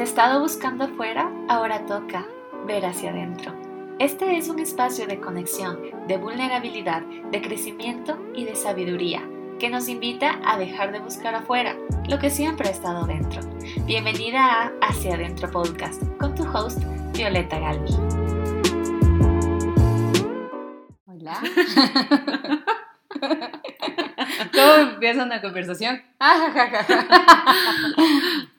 has estado buscando afuera, ahora toca ver hacia adentro. Este es un espacio de conexión, de vulnerabilidad, de crecimiento y de sabiduría que nos invita a dejar de buscar afuera lo que siempre ha estado dentro. Bienvenida a Hacia Adentro Podcast con tu host Violeta Galvi. Hola. ¿Cómo empieza una conversación?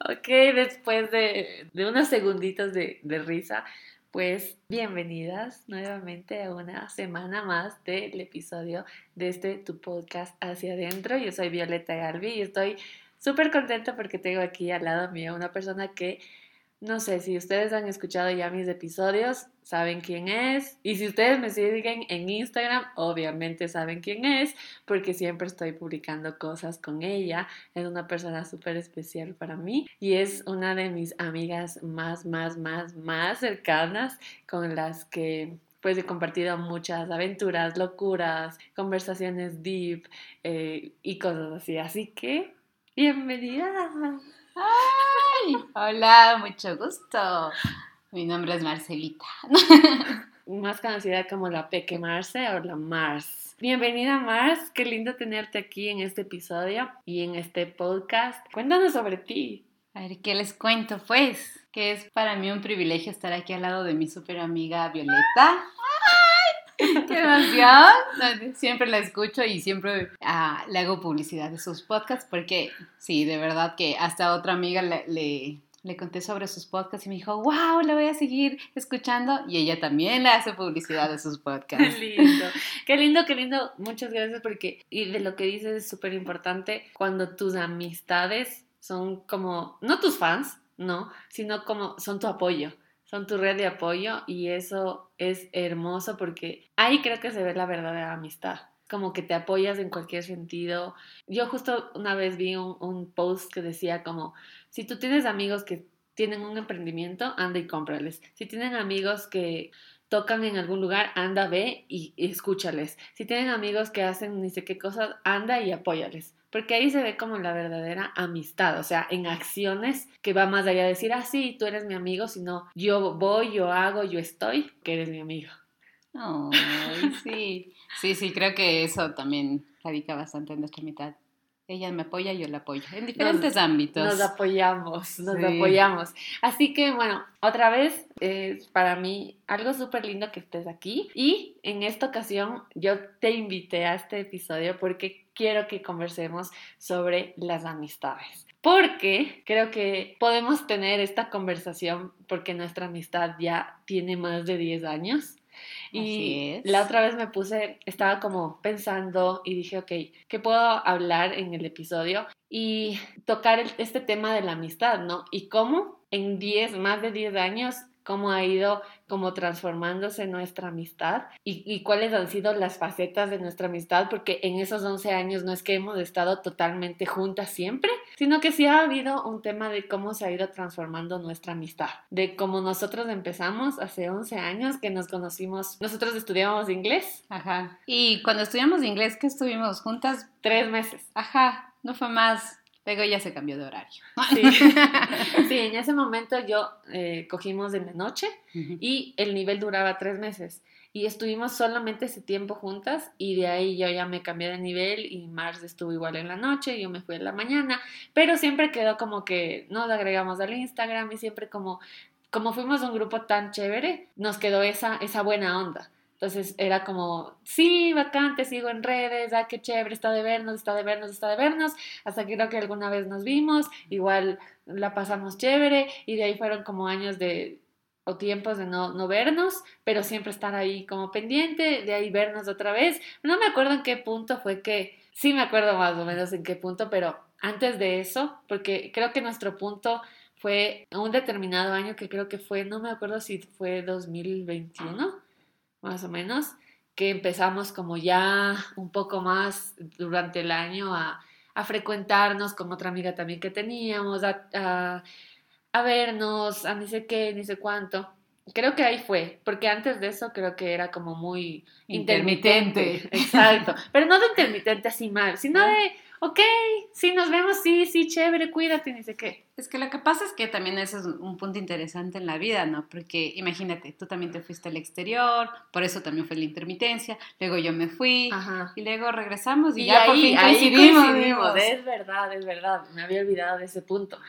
ok, después de, unos segunditos de, de risa, pues bienvenidas nuevamente a una semana más del episodio de este tu podcast hacia adentro. Yo soy Violeta Galvi y estoy súper contenta porque tengo aquí al lado mío una persona que no sé si ustedes han escuchado ya mis episodios, saben quién es. Y si ustedes me siguen en Instagram, obviamente saben quién es, porque siempre estoy publicando cosas con ella. Es una persona súper especial para mí y es una de mis amigas más, más, más, más cercanas con las que pues he compartido muchas aventuras, locuras, conversaciones deep eh, y cosas así. Así que, bienvenida. ¡Ay! Hola, mucho gusto. Mi nombre es Marcelita. Más conocida como la Peque Marce o la Mars. Bienvenida Mars, qué lindo tenerte aquí en este episodio y en este podcast. Cuéntanos sobre ti. A ver, ¿qué les cuento? Pues que es para mí un privilegio estar aquí al lado de mi súper amiga Violeta. ¡Qué emoción! Siempre la escucho y siempre ah, le hago publicidad de sus podcasts porque sí, de verdad que hasta otra amiga le, le, conté sobre sus podcasts y me dijo, wow, la voy a seguir escuchando y ella también le hace publicidad de sus podcasts. Qué lindo, qué lindo, qué lindo. Muchas gracias porque, y de lo que dices es súper importante cuando tus amistades son como, no tus fans, no, sino como son tu apoyo son tu red de apoyo y eso es hermoso porque ahí creo que se ve la verdadera amistad como que te apoyas en cualquier sentido. Yo justo una vez vi un, post que decía como, si tú tienes amigos que tienen un emprendimiento, anda y cómprales. Si tienen amigos que tocan en algún lugar, anda, ve y, y escúchales. Si tienen amigos que hacen ni sé qué cosas, anda y apóyales porque ahí se ve como la verdadera amistad, o sea, en acciones que va más allá de decir, ah, sí, tú eres mi amigo, sino yo voy, yo hago, yo estoy, que eres mi amigo. Oh, sí, sí, sí, creo que eso también radica bastante en nuestra mitad. Ella me apoya, yo la apoyo, en diferentes ámbitos. Nos apoyamos, nos apoyamos. Así que bueno, otra vez es para mí algo súper lindo que estés aquí y en esta ocasión yo te invité a este episodio porque quiero que conversemos sobre las amistades. Porque creo que podemos tener esta conversación porque nuestra amistad ya tiene más de 10 años. Y la otra vez me puse, estaba como pensando y dije, ok, ¿qué puedo hablar en el episodio? Y tocar este tema de la amistad, ¿no? Y cómo en 10, más de 10 años cómo ha ido como transformándose nuestra amistad y, cuáles han sido las facetas de nuestra amistad, porque en esos 11 años no es que hemos estado totalmente juntas siempre, sino que sí ha habido un tema de cómo se ha ido transformando nuestra amistad, de cómo nosotros empezamos hace 11 años que nos conocimos, nosotros estudiábamos inglés. Ajá. Y cuando estudiamos inglés, que estuvimos juntas? Tres meses. Ajá, no fue más. Luego ya se cambió de horario. Sí, en ese momento yo eh, cogimos de la noche y el nivel duraba tres meses. Y estuvimos solamente ese tiempo juntas y de ahí yo ya me cambié de nivel y Mars estuvo igual en la noche, y yo me fui en la mañana, pero siempre quedó como que nos agregamos al Instagram y siempre como, como fuimos un grupo tan chévere, nos quedó esa, esa buena onda. Entonces era como, sí, vacante, sigo en redes, ah, qué chévere, está de vernos, está de vernos, está de vernos, hasta que creo que alguna vez nos vimos, igual la pasamos chévere y de ahí fueron como años de o tiempos de no, no vernos, pero siempre estar ahí como pendiente, de ahí vernos otra vez. No me acuerdo en qué punto fue que, sí me acuerdo más o menos en qué punto, pero antes de eso, porque creo que nuestro punto fue un determinado año que creo que fue, no me acuerdo si fue 2021 más o menos, que empezamos como ya un poco más durante el año a, frecuentarnos con otra amiga también que teníamos, a, a, vernos, a ni sé qué, ni sé cuánto. Creo que ahí fue, porque antes de eso creo que era como muy intermitente. Exacto. Pero no de intermitente así mal, sino de ok, sí, nos vemos, sí, sí, chévere, cuídate, ni sé qué. Es que lo que pasa es que también eso es un punto interesante en la vida, ¿no? Porque imagínate, tú también te fuiste al exterior, por eso también fue la intermitencia, luego yo me fui y luego regresamos y, ya por fin coincidimos. Es verdad, es verdad, me había olvidado de ese punto.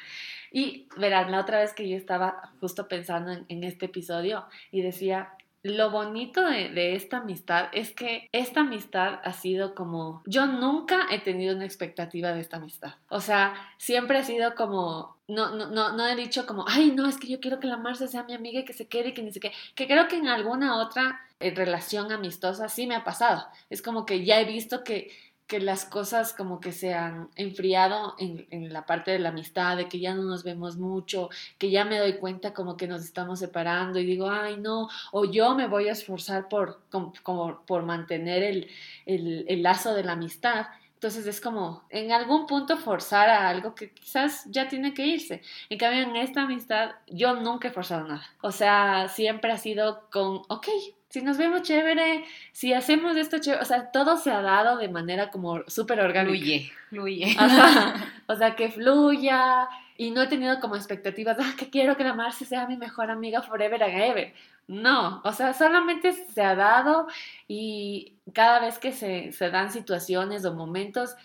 Y verán, la otra vez que yo estaba justo pensando en este episodio y decía, lo bonito de, esta amistad es que esta amistad ha sido como, yo nunca he tenido una expectativa de esta amistad. O sea, siempre ha sido como, no, no, no, no he dicho como, ay, no, es que yo quiero que la Marcia sea mi amiga y que se quede y que ni sé qué. Que creo que en alguna otra eh, relación amistosa sí me ha pasado. Es como que ya he visto que que las cosas como que se han enfriado en, en, la parte de la amistad, de que ya no nos vemos mucho, que ya me doy cuenta como que nos estamos separando y digo, ay no, o yo me voy a esforzar por, como, por mantener el, el lazo de la amistad. Entonces es como en algún punto forzar a algo que quizás ya tiene que irse. En cambio, en esta amistad yo nunca he forzado nada. O sea, siempre ha sido con, ok, si nos vemos chévere, si hacemos esto chévere, o sea, todo se ha dado de manera como súper orgánica. Fluye, fluye. O sea, que fluya y no he tenido como expectativas, ah, que quiero que la Marcia sea mi mejor amiga forever and ever. No, o sea, solamente se ha dado y cada vez que se, se dan situaciones o momentos,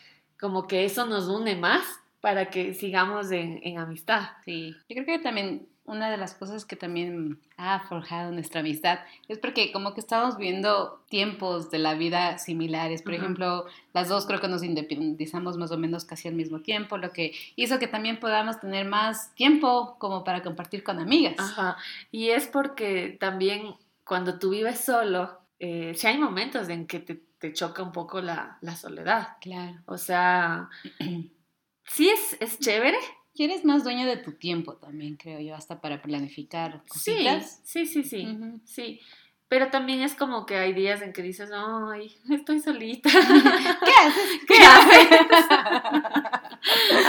como que eso nos une más para que sigamos en, en amistad. Sí, yo creo que también una de las cosas que también ha forjado nuestra amistad es porque como que estamos viendo tiempos de la vida similares. Por ejemplo, las dos creo que nos independizamos más o menos casi al mismo tiempo, lo que hizo que también podamos tener más tiempo como para compartir con amigas. Ajá. Y es porque también cuando tú vives solo, eh, si hay momentos en que te, te choca un poco la, la, soledad. Claro. O sea, sí es, es chévere y eres más dueño de tu tiempo también, creo yo, hasta para planificar cositas. Sí, sí, sí, sí, sí. Pero también es como que hay días en que dices, ay, estoy solita. ¿Qué haces? ¿Qué haces?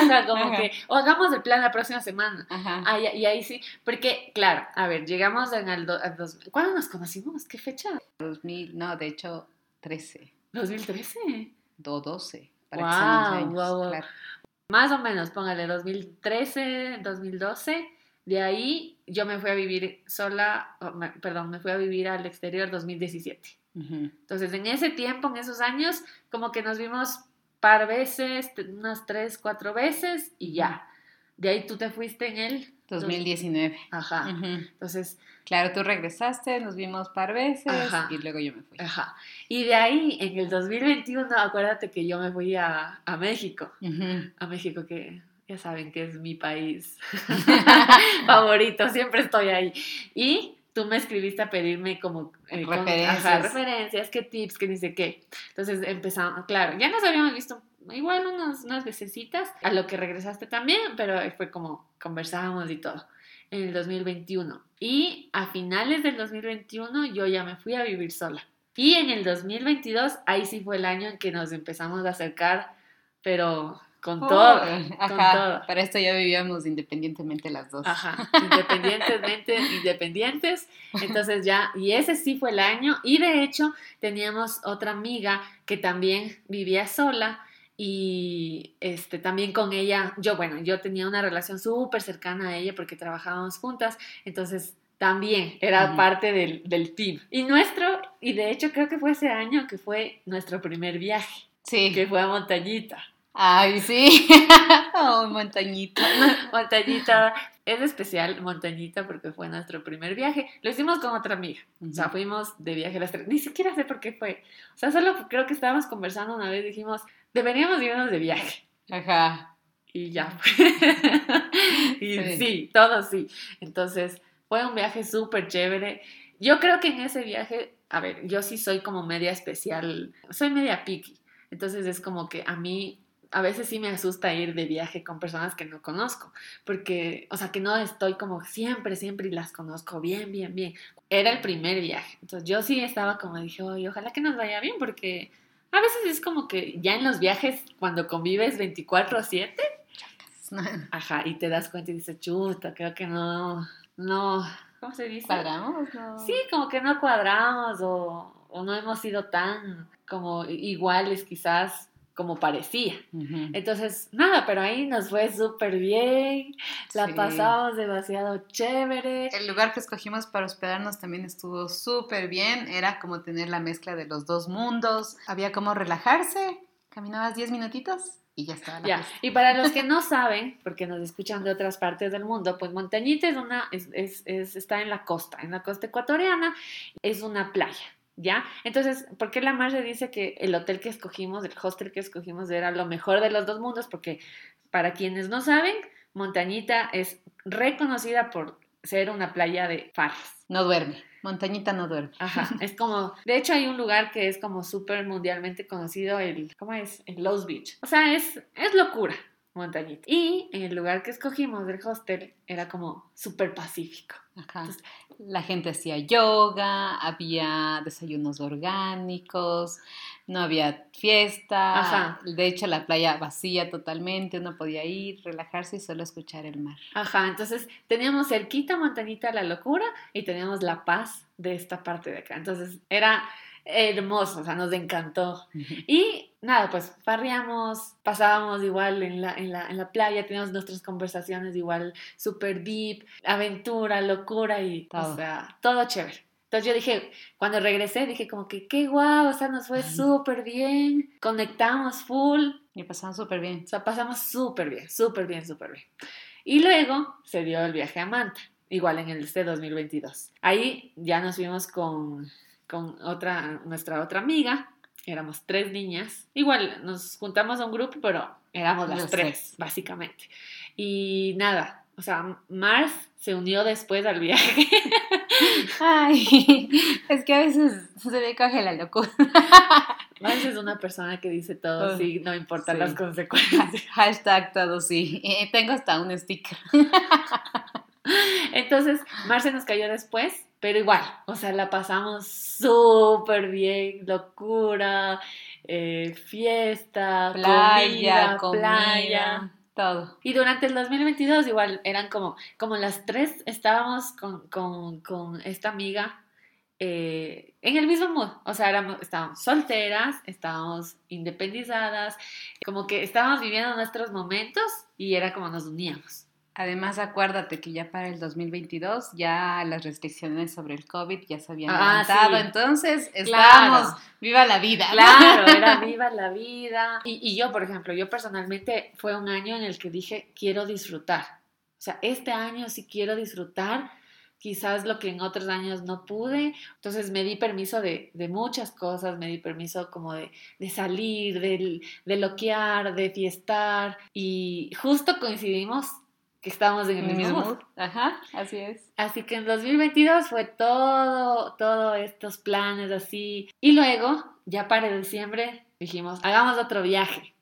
o sea, como que, o hagamos el plan la próxima semana. Ajá. y ahí sí, porque, claro, a ver, llegamos en el... Do, dos, ¿Cuándo nos conocimos? ¿Qué fecha? 2000, no, de hecho, 13. ¿2013? Do 12, para wow, que años, wow, claro más o menos, póngale 2013, 2012. De ahí yo me fui a vivir sola, perdón, me fui a vivir al exterior 2017. Entonces, en ese tiempo, en esos años, como que nos vimos par veces, unas tres, cuatro veces y ya. De ahí tú te fuiste en el 2019. Ajá. Entonces. Claro, tú regresaste, nos vimos par veces y luego yo me fui. Ajá. Y de ahí, en el 2021, acuérdate que yo me fui a, a México. A México, que ya saben que es mi país favorito, siempre estoy ahí. Y tú me escribiste a pedirme como eh, referencias. referencias, qué tips, qué sé qué. Entonces empezamos, claro, ya nos habíamos visto igual unas, unas vecesitas, a lo que regresaste también, pero fue como conversábamos y todo, en el 2021. Y a finales del 2021 yo ya me fui a vivir sola. Y en el 2022, ahí sí fue el año en que nos empezamos a acercar, pero con todo. Ajá, Para esto ya vivíamos independientemente las dos. Ajá, independientemente, independientes. Entonces ya, y ese sí fue el año. Y de hecho, teníamos otra amiga que también vivía sola y este, también con ella, yo, bueno, yo tenía una relación súper cercana a ella porque trabajábamos juntas, entonces también era parte del, del, team. Y nuestro, y de hecho creo que fue ese año que fue nuestro primer viaje. Sí. Que fue a Montañita. Ay, sí. oh, Montañita. Montañita. Es especial Montañita porque fue nuestro primer viaje. Lo hicimos con otra amiga. O sea, fuimos de viaje las tres. Ni siquiera sé por qué fue. O sea, solo creo que estábamos conversando una vez. Dijimos, deberíamos irnos de viaje. Ajá. Y ya. y sí. todo sí. Entonces, fue un viaje súper chévere. Yo creo que en ese viaje, a ver, yo sí soy como media especial, soy media picky. Entonces es como que a mí a veces sí me asusta ir de viaje con personas que no conozco, porque, o sea, que no estoy como siempre, siempre y las conozco bien, bien, bien. Era el primer viaje, entonces yo sí estaba como dije, ojalá que nos vaya bien, porque a veces es como que ya en los viajes, cuando convives 24/7, ajá, y te das cuenta y dices, chuta, creo que no, no, ¿cómo se dice? ¿Cuadramos? No. Sí, como que no cuadramos o, o no hemos sido tan como iguales quizás como parecía. Entonces, nada, pero ahí nos fue súper bien, la pasamos demasiado chévere. El lugar que escogimos para hospedarnos también estuvo súper bien, era como tener la mezcla de los dos mundos, había como relajarse, caminabas 10 minutitos y ya estaba ya. Y para los que no saben, porque nos escuchan de otras partes del mundo, pues Montañita es una, es, es, está en la costa, en la costa ecuatoriana, es una playa. ¿Ya? Entonces, ¿por qué la Marge dice que el hotel que escogimos, el hostel que escogimos era lo mejor de los dos mundos? Porque para quienes no saben, Montañita es reconocida por ser una playa de faras. No duerme. Montañita no duerme. Ajá, es como, de hecho hay un lugar que es como súper mundialmente conocido, el, ¿cómo es? El Lowe's Beach. O sea, es, es locura montañita. Y en el lugar que escogimos del hostel era como súper pacífico. Ajá. la gente hacía yoga, había desayunos orgánicos, no había fiesta. Ajá. De hecho, la playa vacía totalmente, uno podía ir, relajarse y solo escuchar el mar. Ajá, entonces teníamos cerquita montañita la locura y teníamos la paz de esta parte de acá. Entonces era hermoso, o sea, nos encantó. Y nada, pues farreamos, pasábamos igual en la, en la, en la playa, teníamos nuestras conversaciones igual súper deep, aventura, locura y, todo. o sea, todo chévere. Entonces yo dije, cuando regresé, dije como que qué guau, o sea, nos fue súper bien, conectamos full. Y pasamos súper bien. O sea, pasamos súper bien, súper bien, súper bien. Y luego se dio el viaje a Manta, igual en el este 2022. Ahí ya nos fuimos con con otra, nuestra otra amiga. Éramos tres niñas. Igual nos juntamos a un grupo, pero éramos las tres, básicamente. Y nada, o sea, Mars se unió después al viaje. Ay, es que a veces se me coge la locura. Mars es una persona que dice todo sí, no importan las consecuencias. Hashtag todo sí. Eh, tengo hasta un sticker. Entonces, Mars se nos cayó después pero igual, o sea, la pasamos súper bien, locura, eh, fiesta, playa, playa. Todo. Y durante el 2022 igual eran como, como las tres estábamos con, esta amiga eh, en el mismo mood. O sea, éramos, estábamos solteras, estábamos independizadas, como que estábamos viviendo nuestros momentos y era como nos uníamos. Además, acuérdate que ya para el 2022 ya las restricciones sobre el COVID ya se habían ah, levantado, entonces estábamos viva la vida. Claro, era viva la vida. Y, y yo, por ejemplo, yo personalmente fue un año en el que dije, quiero disfrutar. O sea, este año sí quiero disfrutar quizás lo que en otros años no pude. Entonces me di permiso de, de muchas cosas, me di permiso como de, de salir, de, de loquear, de fiestar y justo coincidimos que estábamos en el mismo Ajá, así es. Así que en 2022 fue todo, todos estos planes así. Y luego, ya para diciembre, dijimos, hagamos otro viaje.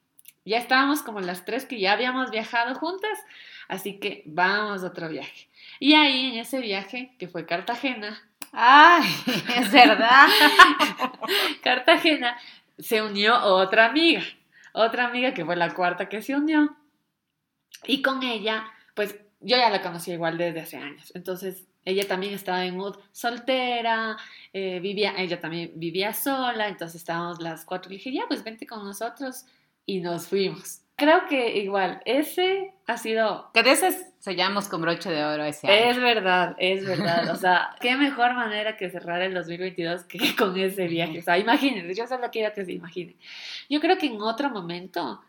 Ya estábamos como las tres que ya habíamos viajado juntas, así que vamos a otro viaje. Y ahí en ese viaje, que fue Cartagena. ¡Ay! Es verdad. Cartagena se unió otra amiga. Otra amiga que fue la cuarta que se unió. Y con ella pues yo ya la conocía igual desde hace años. Entonces, ella también estaba en mood soltera, eh, vivía, ella también vivía sola, entonces estábamos las cuatro. Y dije, ya, pues vente con nosotros. Y nos fuimos. Creo que igual, ese ha sido... Que de ese sellamos con broche de oro ese año. Es verdad, es verdad. O sea, qué mejor manera que cerrar el 2022 que con ese viaje. O sea, imagínense, yo solo quiero que se imaginen. Yo creo que en otro momento, o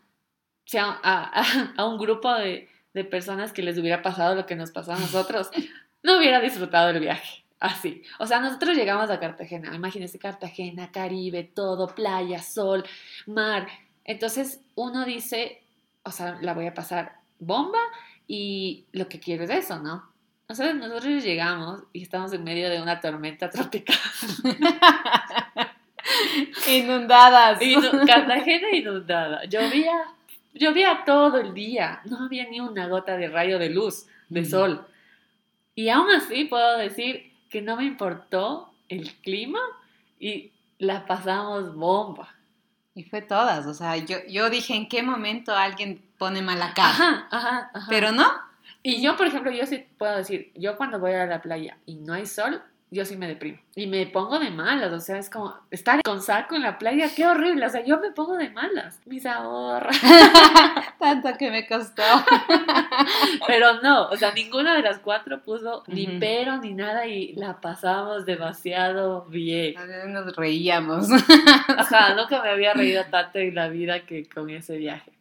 sea, a un grupo de de personas que les hubiera pasado lo que nos pasó a nosotros, no hubiera disfrutado el viaje. Así. O sea, nosotros llegamos a Cartagena. Imagínense Cartagena, Caribe, todo, playa, sol, mar. Entonces uno dice, o sea, la voy a pasar bomba y lo que quiero es eso, ¿no? O sea, nosotros llegamos y estamos en medio de una tormenta tropical. Inundadas. Cartagena inundada. Llovía Llovía todo el día, no había ni una gota de rayo de luz, de sol. Y aún así puedo decir que no me importó el clima y la pasamos bomba. Y fue todas, o sea, yo, yo dije en qué momento alguien pone mala cara. Ajá, ajá, Pero no. Y yo, por ejemplo, yo sí puedo decir, yo cuando voy a la playa y no hay sol, yo sí me deprimo. Y me pongo de malas, o sea, es como estar con saco en la playa, qué horrible, o sea, yo me pongo de malas. Mis ahorros. Tanto que me costó. Pero no, o sea, ninguna de las cuatro puso ni pero ni nada y la pasamos demasiado bien. Nos reíamos. Ajá, nunca me había reído tanto en la vida que con ese viaje.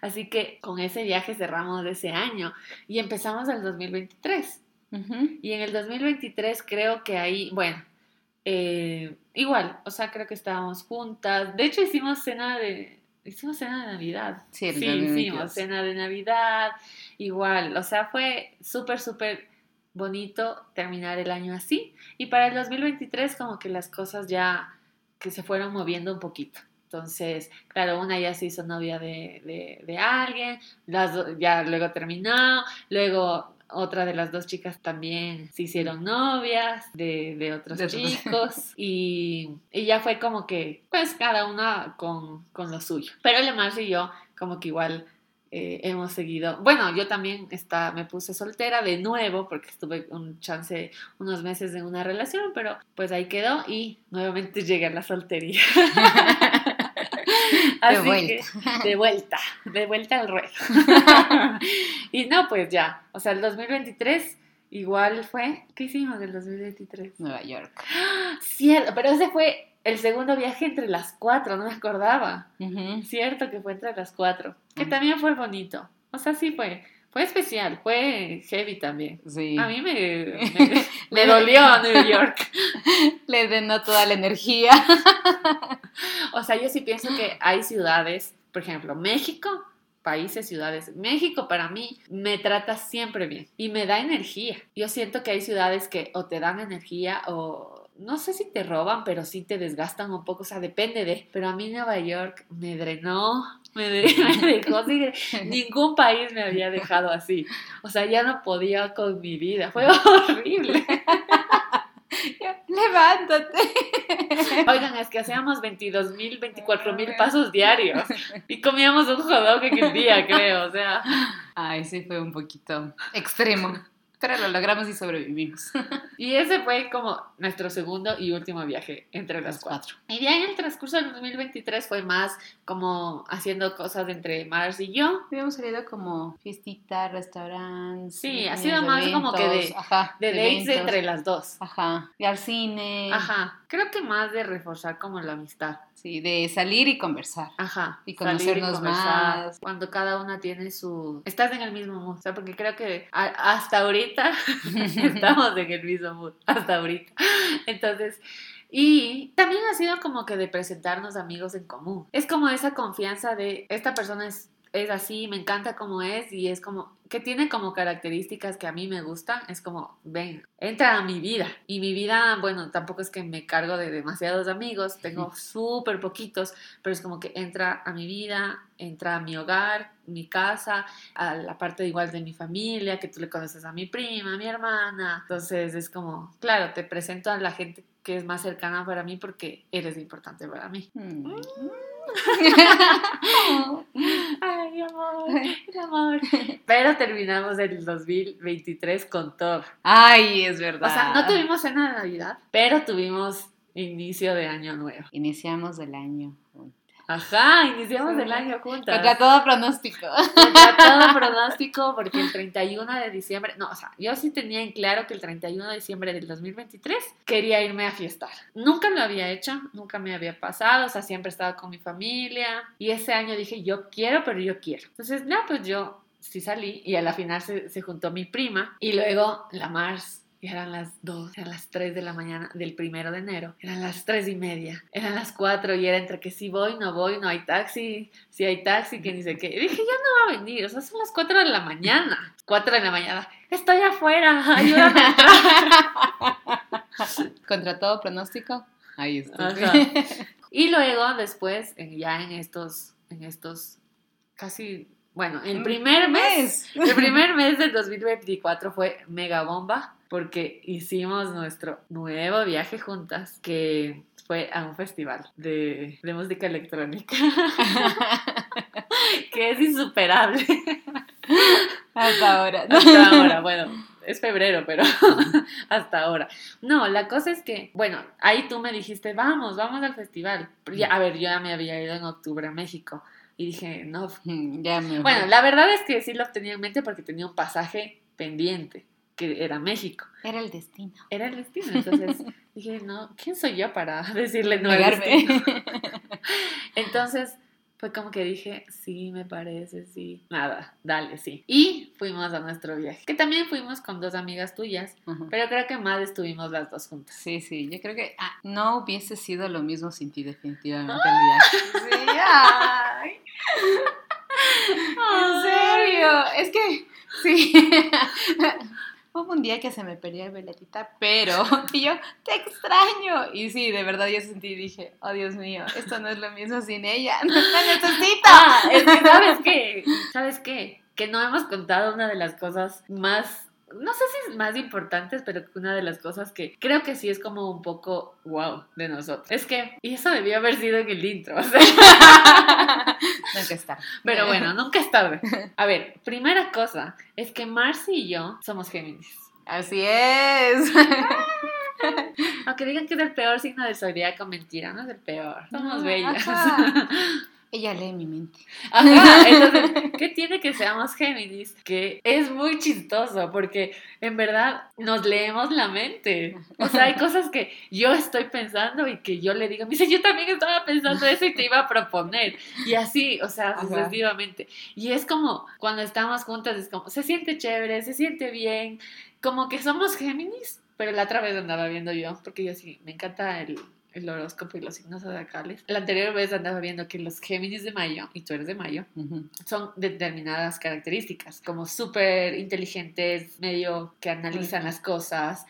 Así que con ese viaje cerramos ese año y empezamos el 2023. Y en el 2023 creo que ahí, bueno, eh, igual, o sea, creo que estábamos juntas. De hecho, hicimos cena de, hicimos cena de Navidad. Sí, sí hicimos cena de Navidad, igual, o sea, fue súper, súper bonito terminar el año así. Y para el 2023 como que las cosas ya que se fueron moviendo un poquito. Entonces, claro, una ya se hizo novia de, de, alguien, las ya luego terminó, luego otra de las dos chicas también se hicieron novias de, de otros chicos y, y, ya fue como que, pues cada una con, con lo suyo. Pero Lemar y yo como que igual eh, hemos seguido, bueno, yo también está, me puse soltera de nuevo porque estuve un chance, unos meses en una relación, pero pues ahí quedó y nuevamente llegué a la soltería. de vuelta. de vuelta, de vuelta al ruedo. y no, pues ya, o sea, el 2023 igual fue, ¿qué hicimos del 2023? Nueva York. Cierto, pero ese fue el segundo viaje entre las cuatro, no me acordaba. Cierto que fue entre las cuatro, que también fue bonito. O sea, sí fue. Fue especial, fue heavy también. Sí. A mí me, me, dolió New York. Le denó toda la energía. o sea, yo sí pienso que hay ciudades, por ejemplo, México, países, ciudades. México para mí me trata siempre bien y me da energía. Yo siento que hay ciudades que o te dan energía o no sé si te roban, pero sí te desgastan un poco, o sea, depende de, pero a mí Nueva York me drenó, me, dejó así, ningún país me había dejado así, o sea, ya no podía con mi vida, fue horrible. Levántate. Oigan, es que hacíamos 22 mil, 24 mil pasos diarios y comíamos un hot en el día, creo, o sea. Ay, sí fue un poquito extremo. Pero lo logramos y sobrevivimos. y ese fue como nuestro segundo y último viaje entre las cuatro. Y de ahí el transcurso del 2023 fue más como haciendo cosas entre Mars y yo. Habíamos salido como fiestita, restaurantes. Sí, ha sido más como que de, de dates entre las dos. Ajá. Y al cine. Ajá. Creo que más de reforzar como la amistad. Sí, de salir y conversar. Ajá. Y conocernos más. Cuando cada una tiene su... Estás en el mismo mood. O sea, porque creo que hasta ahorita estamos en el mismo mood. Hasta ahorita. Entonces... Y también ha sido como que de presentarnos amigos en común. Es como esa confianza de esta persona es es así, me encanta como es y es como que tiene como características que a mí me gustan, es como, ven, entra a mi vida. Y mi vida, bueno, tampoco es que me cargo de demasiados amigos, tengo súper poquitos, pero es como que entra a mi vida, entra a mi hogar, mi casa, a la parte igual de mi familia, que tú le conoces a mi prima, a mi hermana. Entonces es como, claro, te presento a la gente que es más cercana para mí porque eres importante para mí. Mm. Ay, amor, amor. Pero terminamos el 2023 con todo. Ay, es verdad. O sea, no tuvimos cena de Navidad, pero tuvimos inicio de año nuevo. Iniciamos el año. Ajá, iniciamos el año juntas. Contra todo pronóstico. Contra todo pronóstico, porque el 31 de diciembre, no, o sea, yo sí tenía en claro que el 31 de diciembre del 2023 quería irme a fiestar. Nunca lo había hecho, nunca me había pasado, o sea, siempre estaba con mi familia. Y ese año dije, yo quiero, pero yo quiero. Entonces, no, pues yo sí salí y a la final se, se juntó mi prima y luego la Mars y eran las 2, eran las 3 de la mañana del primero de enero. Eran las 3 y media. Eran las 4 y era entre que si voy, no voy, no hay taxi, si hay taxi, que ni sé qué. Y dije, ya no va a venir. O sea, son las 4 de la mañana. 4 de la mañana. Estoy afuera, ayúdame. Contra todo pronóstico, ahí está. Y luego, después, ya en estos, en estos casi bueno, el primer mes, el primer mes del 2024 fue mega bomba porque hicimos nuestro nuevo viaje juntas que fue a un festival de, música electrónica que es insuperable. Hasta ahora. Hasta ahora, bueno. es febrero, pero hasta ahora. No, la cosa es que, bueno, ahí tú me dijiste, vamos, vamos al festival. a ver, yo ya me había ido en octubre a México. Y dije, no, ya me... Bueno, la verdad es que sí los tenía en mente porque tenía un pasaje pendiente, que era México. Era el destino. Era el destino. Entonces dije, no, ¿quién soy yo para decirle no al destino? Entonces fue como que dije, sí, me parece, sí. Nada, dale, sí. Y fuimos a nuestro viaje, que también fuimos con dos amigas tuyas, pero creo que más estuvimos las dos juntas. Sí, sí, yo creo que ah, no hubiese sido lo mismo sin ti definitivamente el viaje. Sí, ay. En serio, es que sí. Hubo un día que se me perdió el veletita, pero y yo te extraño. Y sí, de verdad yo sentí y dije, oh Dios mío, esto no es lo mismo sin ella. No la necesito. Ah, es que, ¿sabes qué? ¿Sabes qué? Que no hemos contado una de las cosas más no sé si es más importantes, pero una de las cosas que creo que sí es como un poco wow de nosotros. Es que, y eso debió haber sido en el intro. O sea. nunca es tarde. Pero bueno, nunca es tarde. A ver, primera cosa es que Marcy y yo somos Géminis. Así es. Aunque digan que es el peor signo de zodiaco, mentira, no es el peor. Somos bellas. Ella lee mi mente. Ajá, entonces, ¿qué tiene que seamos Géminis? Que es muy chistoso porque en verdad nos leemos la mente. O sea, hay cosas que yo estoy pensando y que yo le digo, me dice, yo también estaba pensando eso y te iba a proponer. Y así, o sea, sucesivamente. Y es como cuando estamos juntas, es como, se siente chévere, se siente bien, como que somos Géminis. Pero la otra vez andaba viendo yo, porque yo sí, me encanta el, el horóscopo y los signos zodiacales. La anterior vez andaba viendo que los Géminis de Mayo, y tú eres de Mayo, son determinadas características, como súper inteligentes, medio que analizan las cosas,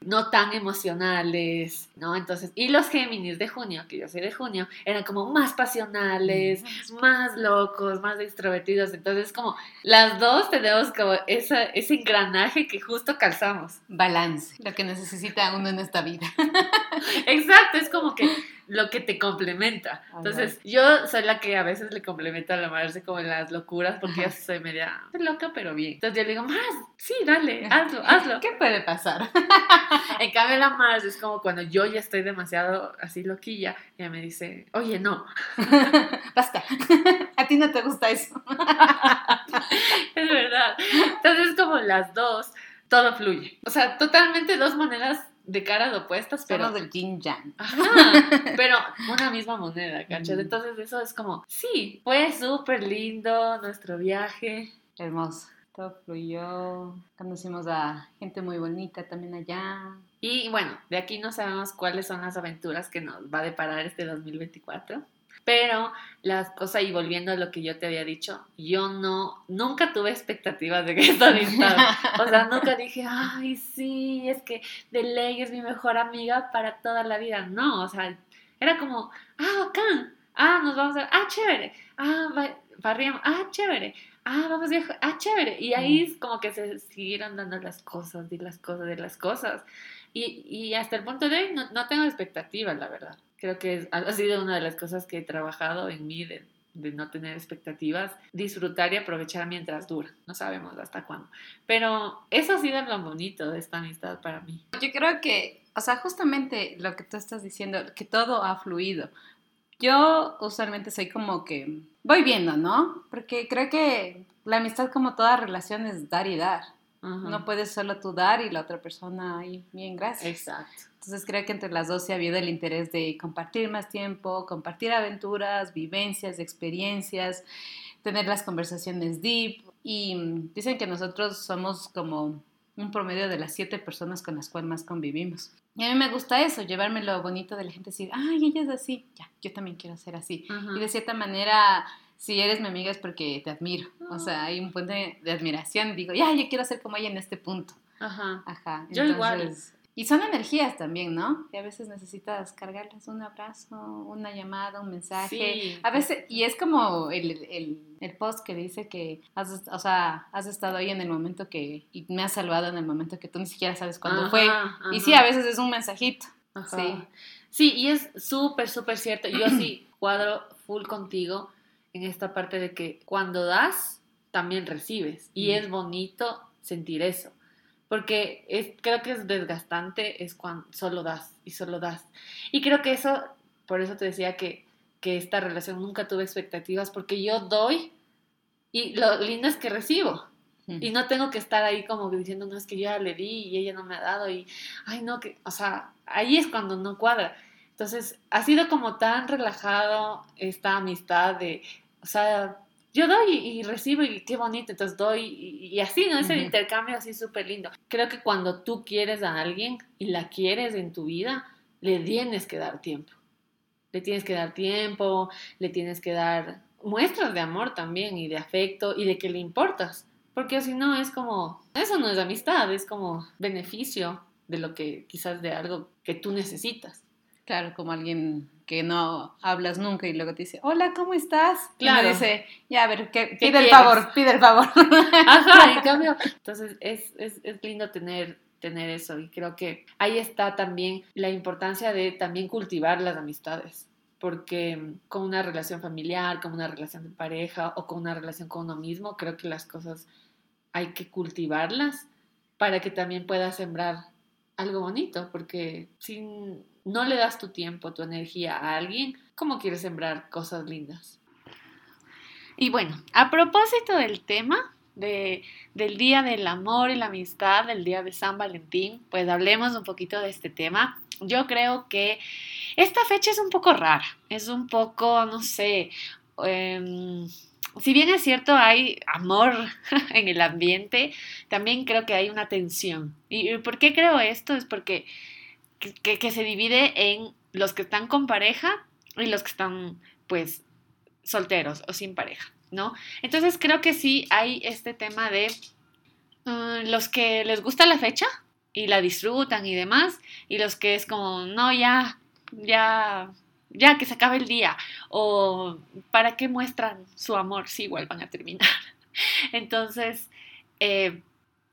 no tan emocionales, ¿no? Entonces, y los Géminis de junio, que yo soy de junio, eran como más pasionales, más locos, más extrovertidos. Entonces, como las dos tenemos como esa, ese engranaje que justo calzamos. Balance, lo que necesita uno en esta vida. Exacto, es como que lo que te complementa. Entonces, yo soy la que a veces le complementa a la Marce como en las locuras, porque yo soy media loca, pero bien. Entonces yo le digo, más, sí, dale, hazlo, hazlo. ¿Qué puede pasar? en cambio, la Marce es como cuando yo ya estoy demasiado así loquilla, ella me dice, oye, no. Basta. a ti no te gusta eso. es verdad. Entonces, como las dos, todo fluye. O sea, totalmente dos maneras de caras opuestas, pero... del yin yang. pero una misma moneda, ¿cachas? Entonces eso es como, sí, fue súper lindo nuestro viaje. Hermoso. Todo fluyó, conocimos a gente muy bonita también allá. Y bueno, de aquí no sabemos cuáles son las aventuras que nos va a deparar este 2024. Pero las cosas, y volviendo a lo que yo te había dicho, yo no, nunca tuve expectaticas de que esto O sea, nunca dije, ay, sí, es que de ley es mi mejor amiga para toda la vida. No, o sea, era como, ah, bacán, ah, nos vamos a, ah, chévere, ah, barriamos, ah, chévere, ah, vamos viejo, ah, chévere. Y ahí es como que se siguieron dando las cosas, y las cosas, de las cosas. Y, y hasta el punto de hoy no, no tengo expectativas, la verdad. Creo que ha sido una de las cosas que he trabajado en mí de, no tener expectativas, disfrutar y aprovechar mientras dura. No sabemos hasta cuándo. Pero eso ha sido lo bonito de esta amistad para mí. Yo creo que, o sea, justamente lo que tú estás diciendo, que todo ha fluido. Yo usualmente soy como que voy viendo, ¿no? Porque creo que la amistad como toda relación es dar y dar. No puedes solo tú dar y la otra persona ahí, bien, gracias. Exacto. Entonces creo que entre las dos se ha habido el interés de compartir más tiempo, compartir aventuras, vivencias, experiencias, tener las conversaciones deep. Y dicen que nosotros somos como un promedio de las siete personas con las cuales más convivimos. Y a mí me gusta eso, llevarme lo bonito de la gente, decir, ay, ella es así, ya, yo también quiero ser así. Y de cierta manera, si eres mi amiga es porque te admiro. O sea, hay un puente de admiración. Digo, ya, yo quiero ser como ella en este punto. Ajá. Ajá. Yo igual. Y son energías también, ¿no? Y a veces necesitas cargarles un abrazo, una llamada, un mensaje. Sí. A veces, y es como el, el, el, post que dice que has, o sea, has estado ahí en el momento que, y me has salvado en el momento que tú ni siquiera sabes cuándo fue. Y sí, a veces es un mensajito. Sí. Sí, y es súper, súper cierto. Yo sí cuadro full contigo en esta parte de que cuando das, también recibes. Y es bonito sentir eso porque es, creo que es desgastante es cuando solo das y solo das. Y creo que eso, por eso te decía que, que esta relación nunca tuve expectativas, porque yo doy y lo lindo es que recibo. Y no tengo que estar ahí como diciendo, no, es que yo ya le di y ella no me ha dado y, ay, no, que, o sea, ahí es cuando no cuadra. Entonces, ha sido como tan relajado esta amistad de, o sea, yo doy y, recibo y qué bonito, entonces doy y, así, ¿no? Es el intercambio así súper lindo. Creo que cuando tú quieres a alguien y la quieres en tu vida, le tienes que dar tiempo. Le tienes que dar tiempo, le tienes que dar muestras de amor también y de afecto y de que le importas. Porque si no es como, eso no es amistad, es como beneficio de lo que quizás de algo que tú necesitas. Claro, como alguien que no hablas nunca y luego te dice, hola, ¿cómo estás? Claro. Y me dice, ya, a ver, ¿qué, pide el favor, pide el favor. Ajá, en cambio, entonces es, es, es lindo tener tener eso y creo que ahí está también la importancia de también cultivar las amistades porque con una relación familiar, con una relación de pareja o con una relación con uno mismo, creo que las cosas hay que cultivarlas para que también puedas sembrar algo bonito, porque si no le das tu tiempo, tu energía a alguien, ¿cómo quieres sembrar cosas lindas? Y bueno, a propósito del tema de, del Día del Amor y la Amistad, del Día de San Valentín, pues hablemos un poquito de este tema. Yo creo que esta fecha es un poco rara, es un poco, no sé, em, si bien es cierto, hay amor en el ambiente, también creo que hay una tensión. ¿Y por qué creo esto? Es porque que, se divide en los que están con pareja y los que están, pues, solteros o sin pareja, ¿no? Entonces creo que sí hay este tema de mm, los que les gusta la fecha y la disfrutan y demás, y los que es como, no, ya, ya ya que se acabe el día, o para qué muestran su amor si igual van a terminar. Entonces, eh,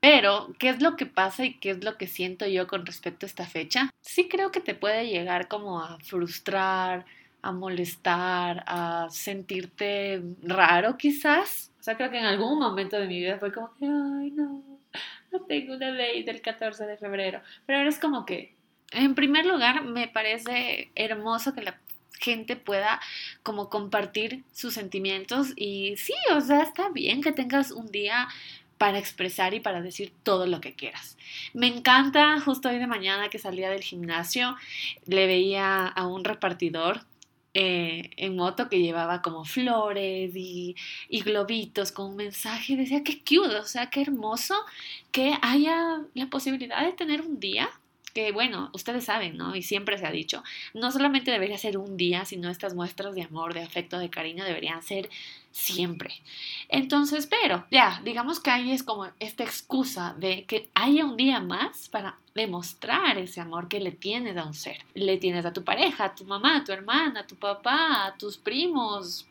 pero, ¿qué es lo que pasa y qué es lo que siento yo con respecto a esta fecha? Sí creo que te puede llegar como a frustrar, a molestar, a sentirte raro quizás. O sea, creo que en algún momento de mi vida fue como que, ay, no, no tengo una ley del 14 de febrero. Pero ahora es como que, en primer lugar, me parece hermoso que la gente pueda como compartir sus sentimientos y sí, o sea, está bien que tengas un día para expresar y para decir todo lo que quieras. Me encanta, justo hoy de mañana que salía del gimnasio, le veía a un repartidor eh, en moto que llevaba como flores y, globitos con un mensaje. Decía, qué cute, o sea, qué hermoso que haya la posibilidad de tener un día que bueno, ustedes saben, ¿no? Y siempre se ha dicho, no solamente debería ser un día, sino estas muestras de amor, de afecto, de cariño deberían ser siempre. Entonces, pero ya, digamos que ahí es como esta excusa de que haya un día más para demostrar ese amor que le tienes a un ser. Le tienes a tu pareja, a tu mamá, a tu hermana, a tu papá, a tus primos,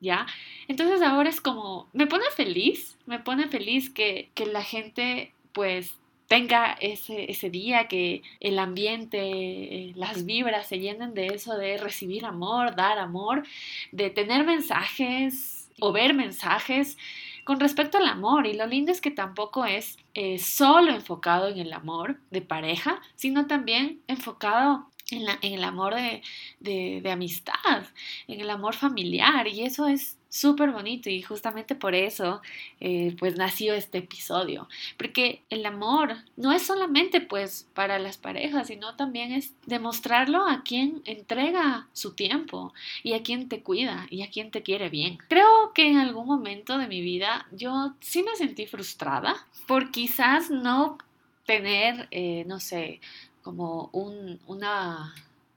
¿ya? Entonces ahora es como, me pone feliz, me pone feliz que, que la gente pues tenga ese, ese día, que el ambiente, eh, las vibras se llenen de eso, de recibir amor, dar amor, de tener mensajes o ver mensajes con respecto al amor. Y lo lindo es que tampoco es eh, solo enfocado en el amor de pareja, sino también enfocado en, el amor de, de amistad, en el amor familiar. Y eso es súper bonito y justamente por eso eh, pues nació este episodio porque el amor no es solamente pues para las parejas sino también es demostrarlo a quien entrega su tiempo y a quien te cuida y a quien te quiere bien. Creo que en algún momento de mi vida yo sí me sentí frustrada por quizás no tener eh, no sé como un, una,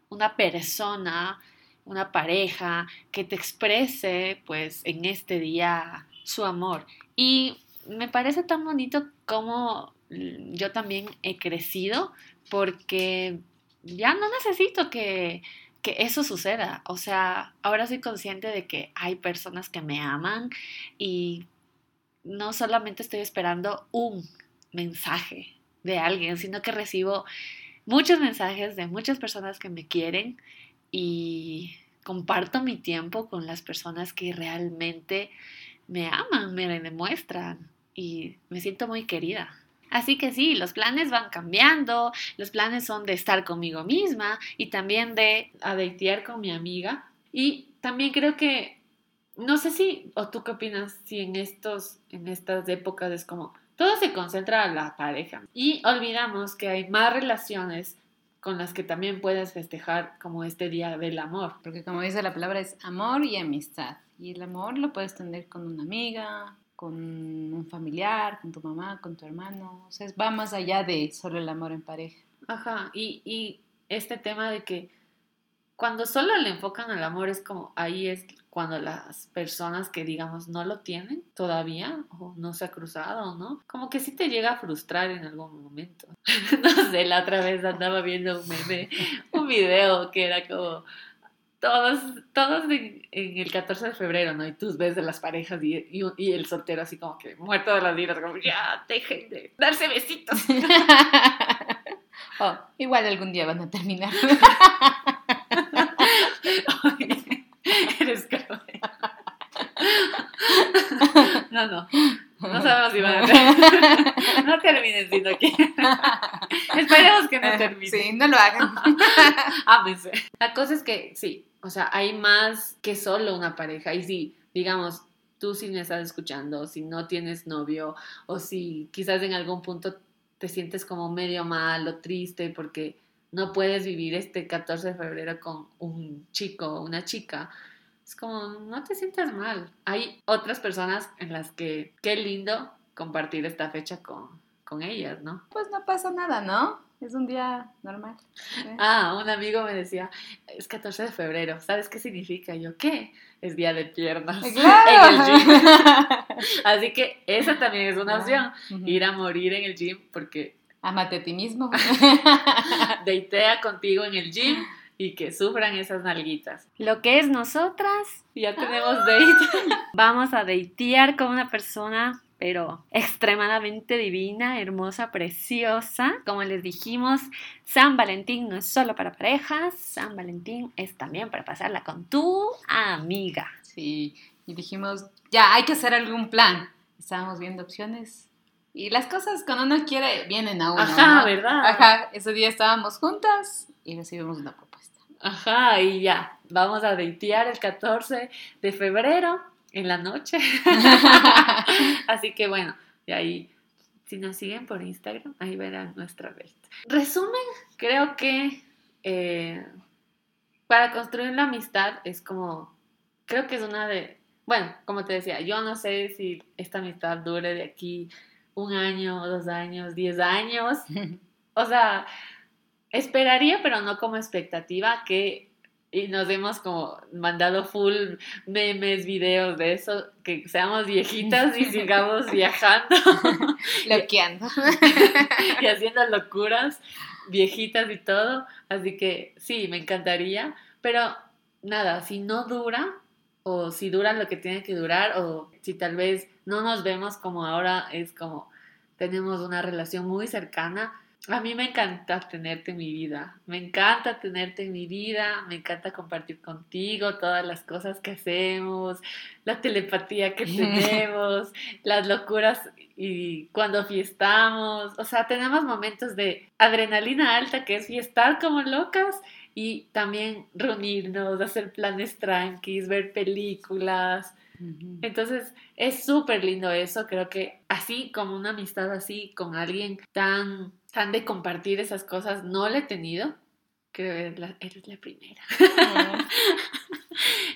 una persona una pareja que te exprese pues en este día su amor. Y me parece tan bonito como yo también he crecido porque ya no necesito que, que eso suceda. O sea, ahora soy consciente de que hay personas que me aman y no solamente estoy esperando un mensaje de alguien, sino que recibo muchos mensajes de muchas personas que me quieren y comparto mi tiempo con las personas que realmente me aman, me demuestran y me siento muy querida. Así que sí, los planes van cambiando, los planes son de estar conmigo misma y también de adeitear con mi amiga. Y también creo que, no sé si, o tú qué opinas, si en, estos, en estas épocas es como, todo se concentra en la pareja y olvidamos que hay más relaciones con las que también puedes festejar como este día del amor. Porque como dice la palabra es amor y amistad. Y el amor lo puedes tener con una amiga, con un familiar, con tu mamá, con tu hermano. O sea, va más allá de solo el amor en pareja. Ajá, y, y este tema de que cuando solo le enfocan al amor es como ahí es cuando las personas que digamos no lo tienen todavía o no se ha cruzado, ¿no? Como que sí te llega a frustrar en algún momento. no sé, la otra vez andaba viendo un meme, un video que era como todos, todos en, el 14 de febrero, ¿no? Y tú ves de las parejas y, y, el soltero así como que muerto de las iras, como ya, dejen de darse besitos. oh, igual algún día van a terminar. eres cruel. No, no. No sabemos si van a terminar. No terminen si no quieren. Esperemos que no terminen. Sí, no lo hagan. Ámense. La cosa es que sí, o sea, hay más que solo una pareja. Y si, digamos, tú si me estás escuchando, si no tienes novio, o si quizás en algún punto te sientes como medio mal o triste porque no puedes vivir este 14 de febrero con un chico o una chica, es como, no te sientas mal. Hay otras personas en las que, qué lindo compartir esta fecha con, con ellas, ¿no? Pues no pasa nada, ¿no? Es un día normal. Ah, un amigo me decía, es 14 de febrero, ¿sabes qué significa? yo, ¿qué? Es día de piernas. ¡Claro! En el gym. Así que esa también es una opción, ir a morir en el gym porque... Amate a ti mismo. Deitea contigo en el gym y que sufran esas nalguitas. Lo que es nosotras, ya tenemos date. Vamos a deitear con una persona pero extremadamente divina, hermosa, preciosa. Como les dijimos, San Valentín no es solo para parejas, San Valentín es también para pasarla con tu amiga. Sí, y dijimos, ya, hay que hacer algún plan. Estábamos viendo opciones y las cosas cuando uno quiere vienen a uno. Ajá, ¿verdad? Ajá, ese día estábamos juntas y recibimos una propuesta. Ajá, y ya, vamos a datear el 14 de febrero en la noche. Así que bueno, de ahí, si nos siguen por Instagram, ahí verán nuestra vez. Resumen, creo que eh, para construir la amistad es como, creo que es una de, bueno, como te decía, yo no sé si esta amistad dure de aquí un año, dos años, diez años. O sea, esperaría, pero no como expectativa, que y nos hemos como mandado full memes, videos de eso, que seamos viejitas y sigamos viajando. Loqueando. y haciendo locuras, viejitas y todo. Así que sí, me encantaría. Pero nada, si no dura, o si dura lo que tiene que durar, o si tal vez no nos vemos como ahora, es como tenemos una relación muy cercana, a mí me encanta tenerte en mi vida, me encanta tenerte en mi vida, me encanta compartir contigo todas las cosas que hacemos, la telepatía que tenemos, las locuras y cuando fiestamos, o sea, tenemos momentos de adrenalina alta que es fiestar como locas y también reunirnos, hacer planes tranquis, ver películas, entonces es súper lindo eso, creo que así como una amistad así con alguien tan, tan de compartir esas cosas, no la he tenido, creo que eres la, eres la primera.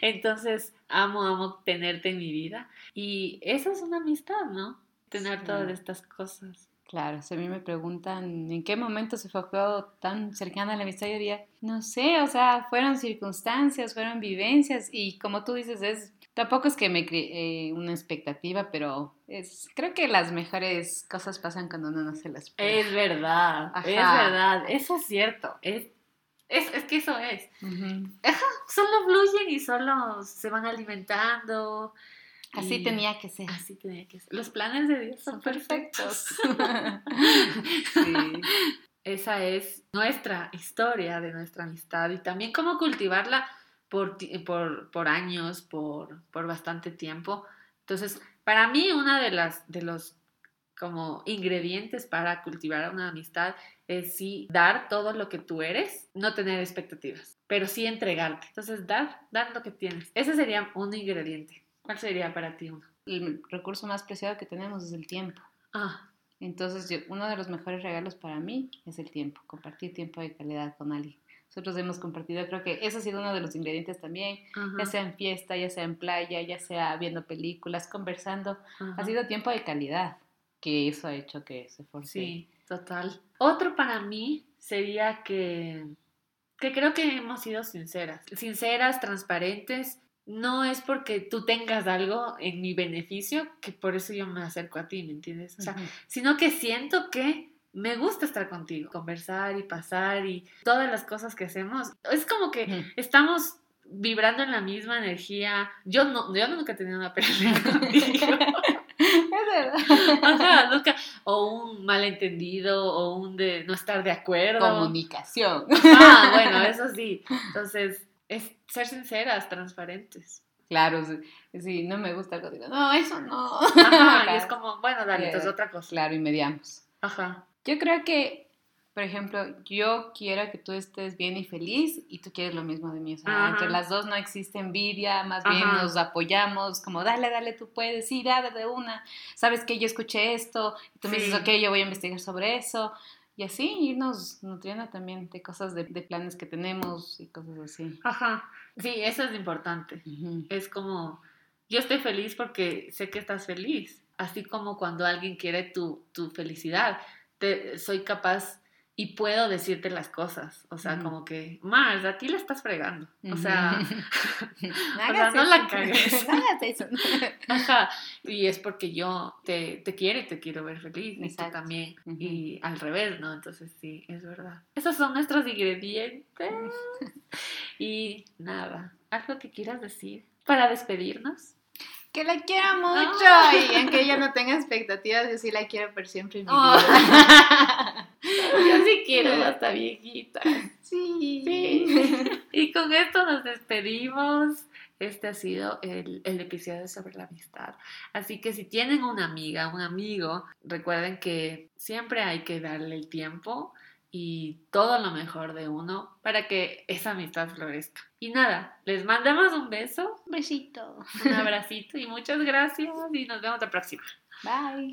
Entonces amo, amo tenerte en mi vida y eso es una amistad, ¿no? Tener todas estas cosas. Claro, si a mí me preguntan en qué momento se fue juego tan cercana a la amistad, yo diría, no sé, o sea, fueron circunstancias, fueron vivencias y como tú dices, es Tampoco es que me cree eh, una expectativa, pero es, creo que las mejores cosas pasan cuando uno no se las espera. Es verdad, es verdad, eso es cierto, es, es, que eso es. solo fluyen y solo se van alimentando. Así tenía que ser. Así tenía que ser. Los planes de Dios son, perfectos. sí. Esa es nuestra historia de nuestra amistad y también cómo cultivarla por, por, por años, por, por, bastante tiempo. Entonces, para mí una de las, de los, como ingredientes para cultivar una amistad es sí dar todo lo que tú eres, no tener expectativas, pero sí entregarte. Entonces, dar, dar lo que tienes. Ese sería un ingrediente. ¿Cuál sería para ti uno? El recurso más preciado que tenemos es el tiempo. Ah, Entonces, uno de los mejores regalos para mí es el tiempo, compartir tiempo de calidad con alguien. Nosotros hemos compartido, creo que eso ha sido uno de los ingredientes también, ya sea en fiesta, ya sea en playa, ya sea viendo películas, conversando. Ha sido tiempo de calidad, que eso ha hecho que se force. Sí, total. Otro para mí sería que, que creo que hemos sido sinceras, sinceras, transparentes. No es porque tú tengas algo en mi beneficio que por eso yo me acerco a ti, ¿me entiendes? O sea, sino que siento que me gusta estar contigo, conversar y pasar y todas las cosas que hacemos. Es como que estamos vibrando en la misma energía. Yo no, yo nunca he tenido una pelea contigo. Es verdad. Ajá, nunca. O un malentendido o un de no estar de acuerdo. Comunicación. Ah, bueno, eso sí. Entonces, es ser sinceras, transparentes. Claro, sí, no me gusta algo, digo, no, eso no. Ajá, y es como, bueno, dale, entonces otra cosa. Claro, y mediamos. Ajá. Yo creo que, por ejemplo, yo quiero que tú estés bien y feliz y tú quieres lo mismo de mí. O sea, Ajá. entre las dos no existe envidia, más bien nos apoyamos, como dale, dale, tú puedes, sí, dale de una. Sabes que yo escuché esto y tú me dices, ok, yo voy a investigar sobre eso. Y así irnos nutriendo también de cosas, de, de planes que tenemos y cosas así. Ajá. Sí, eso es importante. Es como, yo estoy feliz porque sé que estás feliz. Así como cuando alguien quiere tu, tu felicidad, te, soy capaz y puedo decirte las cosas. O sea, como que, Mars, a ti la estás fregando. O sea, No o sea, hagas no la cagues. No hagas eso. ajá. Y es porque yo te, te quiero y te quiero ver feliz. Y tú Exacto. también. Y al revés, ¿no? Entonces sí, es verdad. Esos son nuestros ingredientes. y nada, algo que quieras decir para despedirnos. Que la quiero mucho Ah. y aunque ella no tenga expectativas, yo sí la quiero por siempre en mi Oh. vida. Yo sí quiero hasta viejita. Sí. Sí. Y con esto nos despedimos. Este ha sido el, el episodio sobre la amistad. Así que si tienen una amiga, un amigo, recuerden que siempre hay que darle el tiempo y todo lo mejor de uno para que esa amistad florezca. Y nada, les mandamos un beso, Un besito. un abracito y muchas gracias y nos vemos la próxima. Bye.